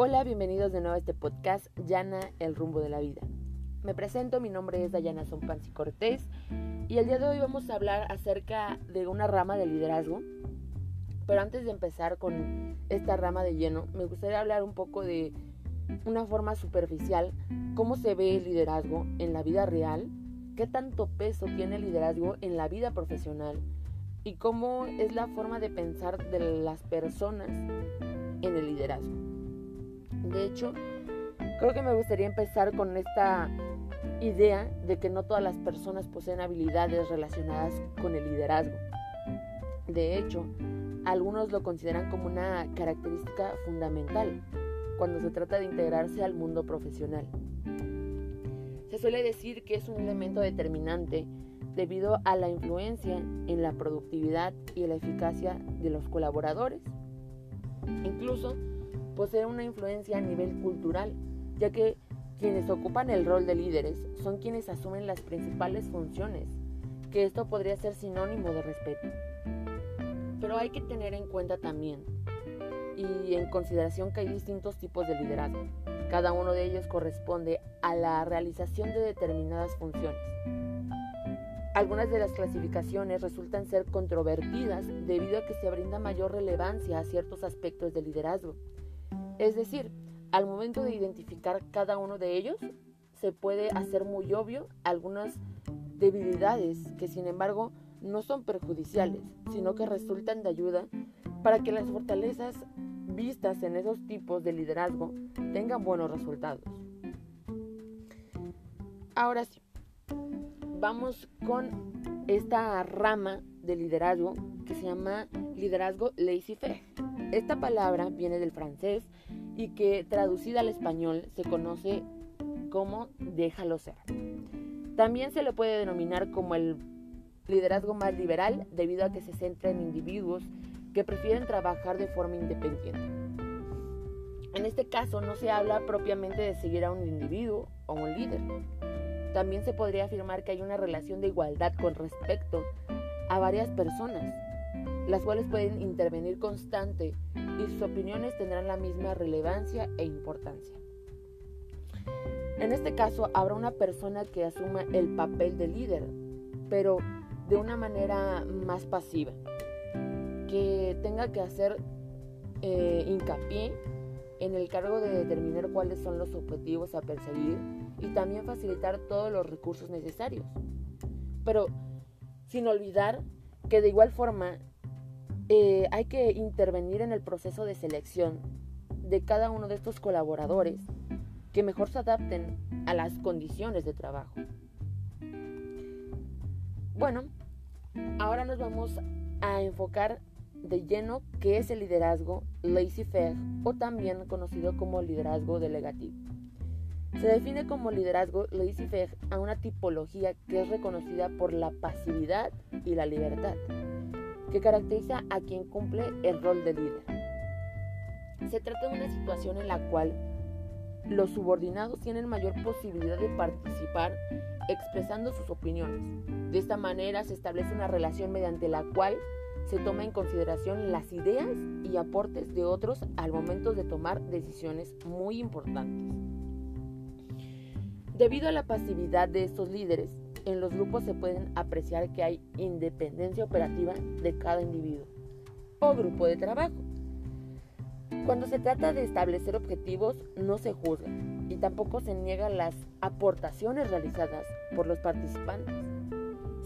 Hola, bienvenidos de nuevo a este podcast Llana, el rumbo de la vida. Me presento, mi nombre es Dayana Sompansi Cortés y el día de hoy vamos a hablar acerca de una rama de liderazgo. Pero antes de empezar con esta rama de lleno, me gustaría hablar un poco de una forma superficial, cómo se ve el liderazgo en la vida real, qué tanto peso tiene el liderazgo en la vida profesional y cómo es la forma de pensar de las personas en el liderazgo. De hecho, creo que me gustaría empezar con esta idea de que no todas las personas poseen habilidades relacionadas con el liderazgo. De hecho, algunos lo consideran como una característica fundamental cuando se trata de integrarse al mundo profesional. Se suele decir que es un elemento determinante debido a la influencia en la productividad y la eficacia de los colaboradores. Incluso posee una influencia a nivel cultural, ya que quienes ocupan el rol de líderes son quienes asumen las principales funciones, que esto podría ser sinónimo de respeto. Pero hay que tener en cuenta también y en consideración que hay distintos tipos de liderazgo. Cada uno de ellos corresponde a la realización de determinadas funciones. Algunas de las clasificaciones resultan ser controvertidas debido a que se brinda mayor relevancia a ciertos aspectos del liderazgo, es decir, al momento de identificar cada uno de ellos, se puede hacer muy obvio algunas debilidades que sin embargo no son perjudiciales, sino que resultan de ayuda para que las fortalezas vistas en esos tipos de liderazgo tengan buenos resultados. Ahora sí, vamos con esta rama de liderazgo que se llama liderazgo laissez-faire. Esta palabra viene del francés y que traducida al español se conoce como déjalo ser. También se le puede denominar como el liderazgo más liberal debido a que se centra en individuos que prefieren trabajar de forma independiente. En este caso no se habla propiamente de seguir a un individuo o un líder. También se podría afirmar que hay una relación de igualdad con respecto a varias personas, las cuales pueden intervenir constante y sus opiniones tendrán la misma relevancia e importancia. En este caso habrá una persona que asuma el papel de líder, pero de una manera más pasiva, que tenga que hacer eh, hincapié en el cargo de determinar cuáles son los objetivos a perseguir y también facilitar todos los recursos necesarios. Pero sin olvidar que de igual forma eh, hay que intervenir en el proceso de selección de cada uno de estos colaboradores que mejor se adapten a las condiciones de trabajo. Bueno, ahora nos vamos a enfocar de lleno qué es el liderazgo laissez-faire o también conocido como liderazgo delegativo. Se define como liderazgo laissez-faire a una tipología que es reconocida por la pasividad y la libertad que caracteriza a quien cumple el rol de líder. Se trata de una situación en la cual los subordinados tienen mayor posibilidad de participar expresando sus opiniones. De esta manera se establece una relación mediante la cual se toma en consideración las ideas y aportes de otros al momento de tomar decisiones muy importantes. Debido a la pasividad de estos líderes, en los grupos se pueden apreciar que hay independencia operativa de cada individuo o grupo de trabajo. Cuando se trata de establecer objetivos, no se juzga y tampoco se niegan las aportaciones realizadas por los participantes.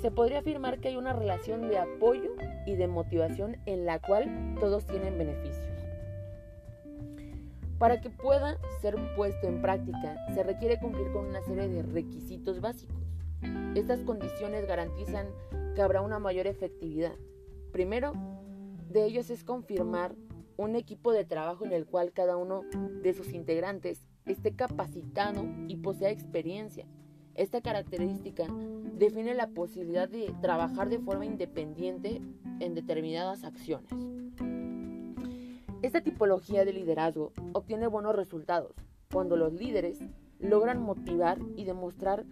Se podría afirmar que hay una relación de apoyo y de motivación en la cual todos tienen beneficios. Para que pueda ser puesto en práctica, se requiere cumplir con una serie de requisitos básicos. Estas condiciones garantizan que habrá una mayor efectividad. Primero de ellos es confirmar un equipo de trabajo en el cual cada uno de sus integrantes esté capacitado y posea experiencia. Esta característica define la posibilidad de trabajar de forma independiente en determinadas acciones. Esta tipología de liderazgo obtiene buenos resultados cuando los líderes logran motivar y demostrar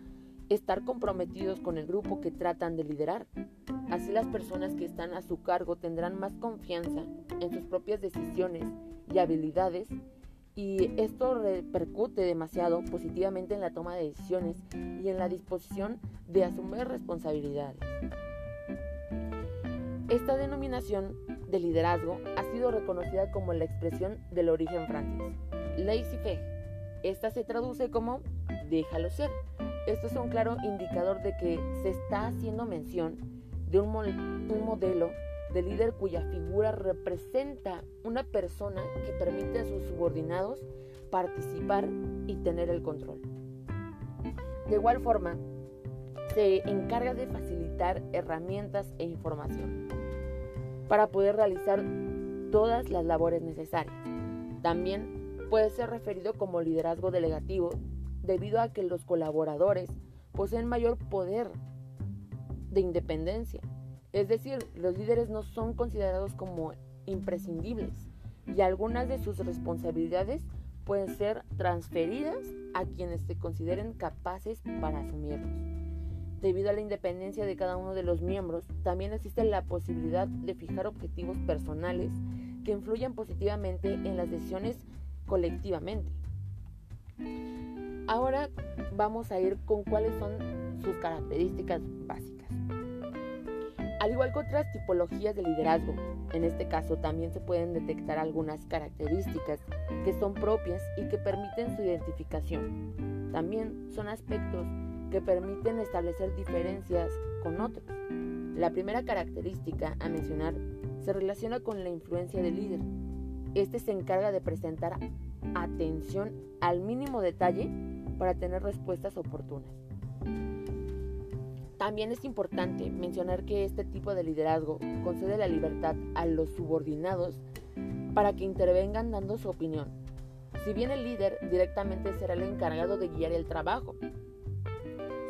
estar comprometidos con el grupo que tratan de liderar. Así las personas que están a su cargo tendrán más confianza en sus propias decisiones y habilidades y esto repercute demasiado positivamente en la toma de decisiones y en la disposición de asumir responsabilidades. Esta denominación de liderazgo ha sido reconocida como la expresión del origen francés, laissez-faire. Esta se traduce como déjalo ser. Esto es un claro indicador de que se está haciendo mención de un, modelo de líder cuya figura representa una persona que permite a sus subordinados participar y tener el control. De igual forma, se encarga de facilitar herramientas e información para poder realizar todas las labores necesarias. También puede ser referido como liderazgo delegativo debido a que los colaboradores poseen mayor poder de independencia. Es decir, los líderes no son considerados como imprescindibles y algunas de sus responsabilidades pueden ser transferidas a quienes se consideren capaces para asumirlos. Debido a la independencia de cada uno de los miembros, también existe la posibilidad de fijar objetivos personales que influyan positivamente en las decisiones colectivamente. Ahora vamos a ir con cuáles son sus características básicas. Al igual que otras tipologías de liderazgo, en este caso también se pueden detectar algunas características que son propias y que permiten su identificación. También son aspectos que permiten establecer diferencias con otros. La primera característica a mencionar se relaciona con la influencia del líder. Este se encarga de presentar atención al mínimo detalle para tener respuestas oportunas. También es importante mencionar que este tipo de liderazgo concede la libertad a los subordinados para que intervengan dando su opinión. Si bien el líder directamente será el encargado de guiar el trabajo,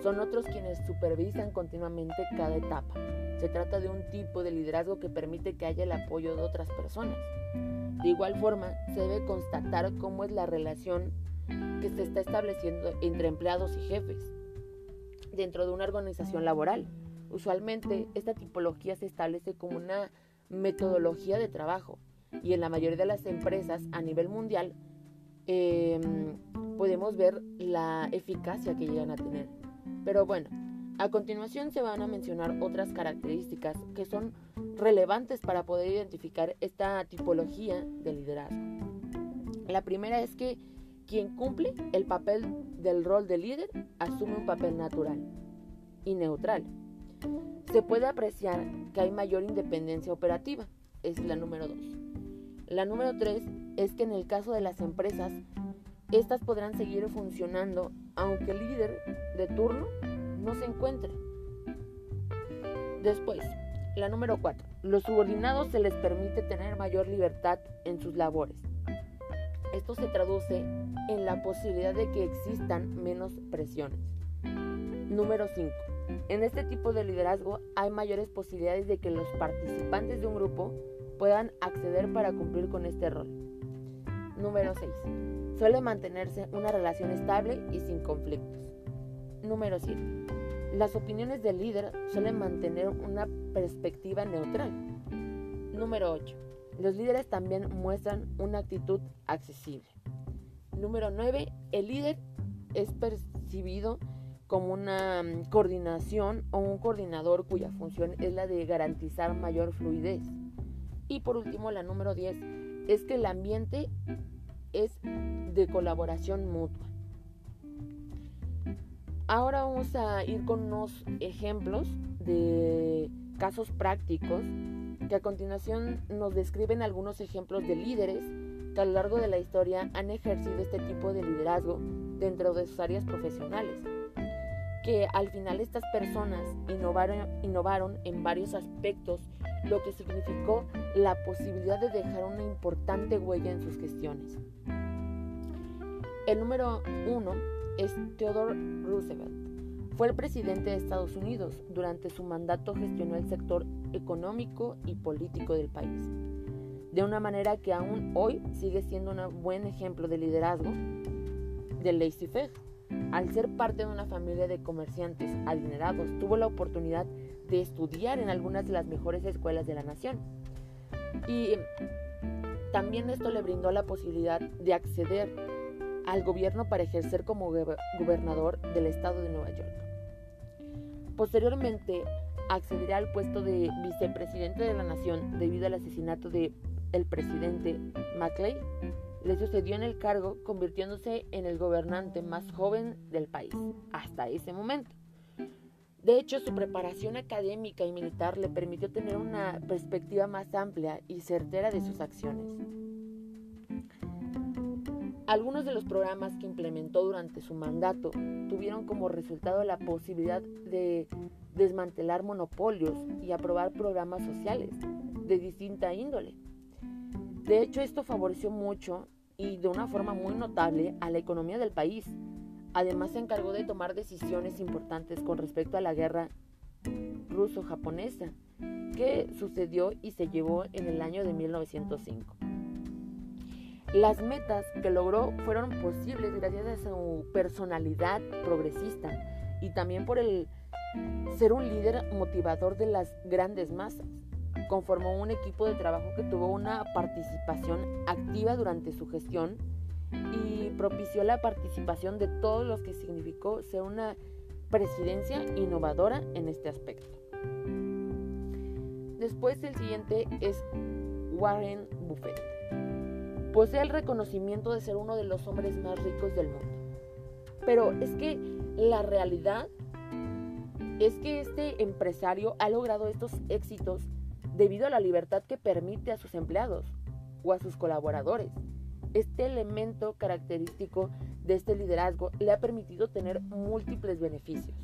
son otros quienes supervisan continuamente cada etapa. Se trata de un tipo de liderazgo que permite que haya el apoyo de otras personas. De igual forma, se debe constatar cómo es la relación que se está estableciendo entre empleados y jefes dentro de una organización laboral. Usualmente, esta tipología se establece como una metodología de trabajo y en la mayoría de las empresas a nivel mundial em, podemos ver la eficacia que llegan a tener. Pero bueno, a continuación se van a mencionar otras características que son relevantes para poder identificar esta tipología de liderazgo. La primera es que quien cumple el papel del rol de líder asume un papel natural y neutral. Se puede apreciar que hay mayor independencia operativa, es la número 2. La número 3 es que en el caso de las empresas, estas podrán seguir funcionando aunque el líder de turno no se encuentre. Después, la número 4. Los subordinados se les permite tener mayor libertad en sus labores. Esto se traduce en la posibilidad de que existan menos presiones. Número 5. En este tipo de liderazgo hay mayores posibilidades de que los participantes de un grupo puedan acceder para cumplir con este rol. Número 6. Suele mantenerse una relación estable y sin conflictos. Número 7. Las opiniones del líder suelen mantener una perspectiva neutral. Número 8. Los líderes también muestran una actitud accesible. Número 9. El líder es percibido como una mm, coordinación o un coordinador cuya función es la de garantizar mayor fluidez. Y por último, la número 10 es que el ambiente es de colaboración mutua. Ahora vamos a ir con unos ejemplos de casos prácticos que a continuación nos describen algunos ejemplos de líderes que a lo largo de la historia han ejercido este tipo de liderazgo dentro de sus áreas profesionales, que al final estas personas innovaron, en varios aspectos, lo que significó la posibilidad de dejar una importante huella en sus gestiones. El número uno es Theodore Roosevelt. Fue el presidente de Estados Unidos. Durante su mandato gestionó el sector económico y político del país. De una manera que aún hoy sigue siendo un buen ejemplo de liderazgo del laissez-faire. Al ser parte de una familia de comerciantes adinerados, tuvo la oportunidad de estudiar en algunas de las mejores escuelas de la nación. Y también esto le brindó la posibilidad de acceder al gobierno para ejercer como gobernador del estado de Nueva York. Posteriormente, accederá al puesto de vicepresidente de la nación debido al asesinato de el presidente Maclay. Le sucedió en el cargo convirtiéndose en el gobernante más joven del país hasta ese momento. De hecho, su preparación académica y militar le permitió tener una perspectiva más amplia y certera de sus acciones. Algunos de los programas que implementó durante su mandato tuvieron como resultado la posibilidad de desmantelar monopolios y aprobar programas sociales de distinta índole. De hecho, esto favoreció mucho y de una forma muy notable a la economía del país. Además, se encargó de tomar decisiones importantes con respecto a la guerra ruso-japonesa que sucedió y se llevó en el año de 1905. Las metas que logró fueron posibles gracias a su personalidad progresista y también por el ser un líder motivador de las grandes masas. Conformó un equipo de trabajo que tuvo una participación activa durante su gestión y propició la participación de todos los que significó ser una presidencia innovadora en este aspecto. Después el siguiente es Warren Buffett. Posee el reconocimiento de ser uno de los hombres más ricos del mundo. Pero es que la realidad es que este empresario ha logrado estos éxitos debido a la libertad que permite a sus empleados o a sus colaboradores. Este elemento característico de este liderazgo le ha permitido tener múltiples beneficios.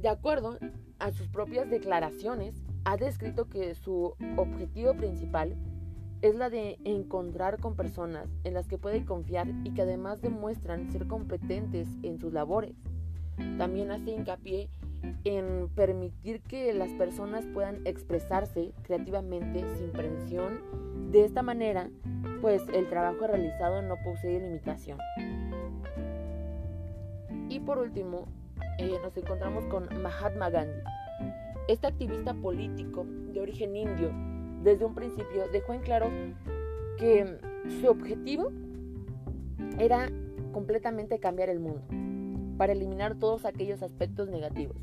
De acuerdo a sus propias declaraciones, ha descrito que su objetivo principal es la de encontrar con personas en las que puede confiar y que además demuestran ser competentes en sus labores. También hace hincapié en permitir que las personas puedan expresarse creativamente sin presión. De esta manera, pues el trabajo realizado no posee limitación. Y por último, eh, nos encontramos con Mahatma Gandhi. Este activista político de origen indio desde un principio dejó en claro que su objetivo era completamente cambiar el mundo, para eliminar todos aquellos aspectos negativos.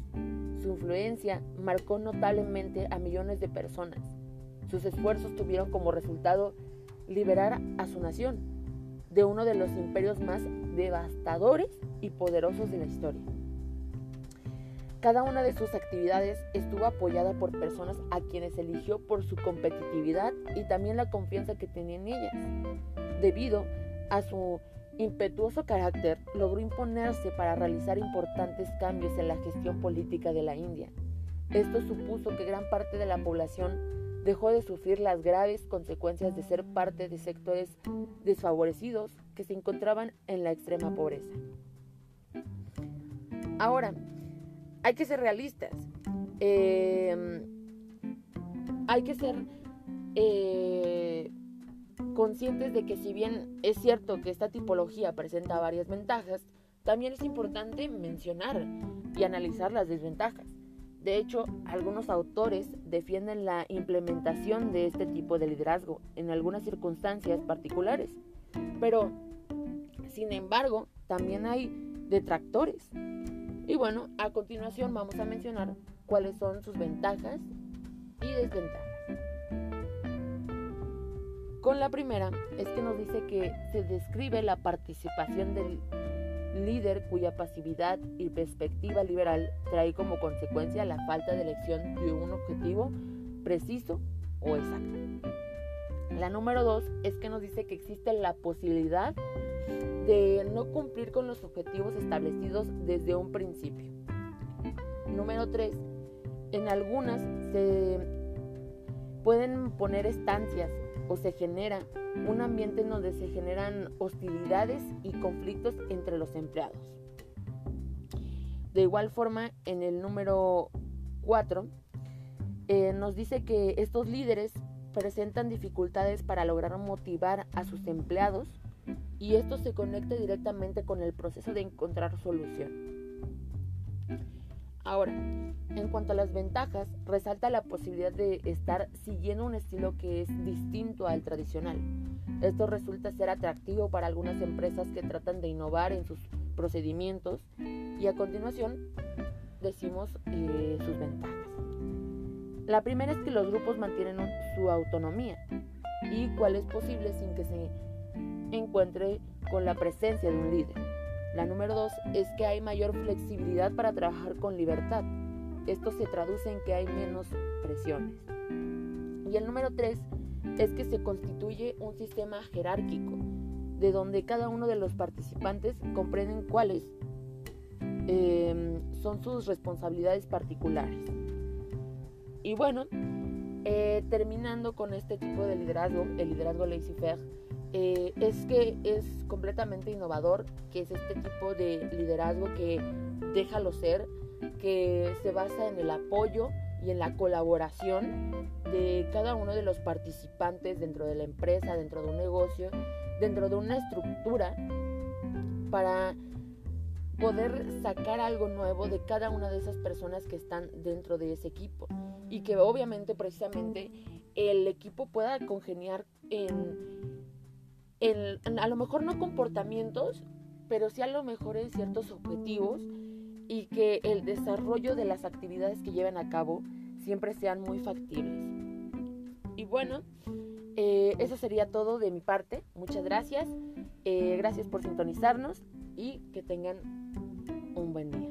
Su influencia marcó notablemente a millones de personas. Sus esfuerzos tuvieron como resultado liberar a su nación de uno de los imperios más devastadores y poderosos de la historia. Cada una de sus actividades estuvo apoyada por personas a quienes eligió por su competitividad y también la confianza que tenía en ellas. Debido a su impetuoso carácter, logró imponerse para realizar importantes cambios en la gestión política de la India. Esto supuso que gran parte de la población dejó de sufrir las graves consecuencias de ser parte de sectores desfavorecidos que se encontraban en la extrema pobreza. Ahora, hay que ser realistas. Em, hay que ser eh, conscientes de que si bien es cierto que esta tipología presenta varias ventajas, también es importante mencionar y analizar las desventajas. De hecho, algunos autores defienden la implementación de este tipo de liderazgo en algunas circunstancias particulares, pero, sin embargo, también hay detractores y bueno, a continuación vamos a mencionar cuáles son sus ventajas y desventajas. Con la primera es que nos dice que se describe la participación del líder cuya pasividad y perspectiva liberal trae como consecuencia la falta de elección de un objetivo preciso o exacto. La número dos es que nos dice que existe la posibilidad de no cumplir con los objetivos establecidos desde un principio. Número 3. En algunas se pueden poner estancias o se genera un ambiente en donde se generan hostilidades y conflictos entre los empleados. De igual forma, en el número 4, eh, nos dice que estos líderes presentan dificultades para lograr motivar a sus empleados y esto se conecta directamente con el proceso de encontrar solución. Ahora, en cuanto a las ventajas, resalta la posibilidad de estar siguiendo un estilo que es distinto al tradicional. Esto resulta ser atractivo para algunas empresas que tratan de innovar en sus procedimientos y a continuación decimos eh, sus ventajas. La primera es que los grupos mantienen su autonomía y cuál es posible sin que se encuentre con la presencia de un líder. La número dos es que hay mayor flexibilidad para trabajar con libertad. Esto se traduce en que hay menos presiones. Y el número tres es que se constituye un sistema jerárquico, de donde cada uno de los participantes comprenden cuáles em, son sus responsabilidades particulares. Y bueno, eh, terminando con este tipo de liderazgo, el liderazgo laissez-faire, eh, es que es completamente innovador, que es este tipo de liderazgo que déjalo ser, que se basa en el apoyo y en la colaboración de cada uno de los participantes dentro de la empresa, dentro de un negocio, dentro de una estructura para poder sacar algo nuevo de cada una de esas personas que están dentro de ese equipo. Y que obviamente precisamente el equipo pueda congeniar en, en, a lo mejor no comportamientos, pero sí a lo mejor en ciertos objetivos y que el desarrollo de las actividades que lleven a cabo siempre sean muy factibles. Y bueno, eh, eso sería todo de mi parte. Muchas gracias. Eh, gracias por sintonizarnos y que tengan un buen día.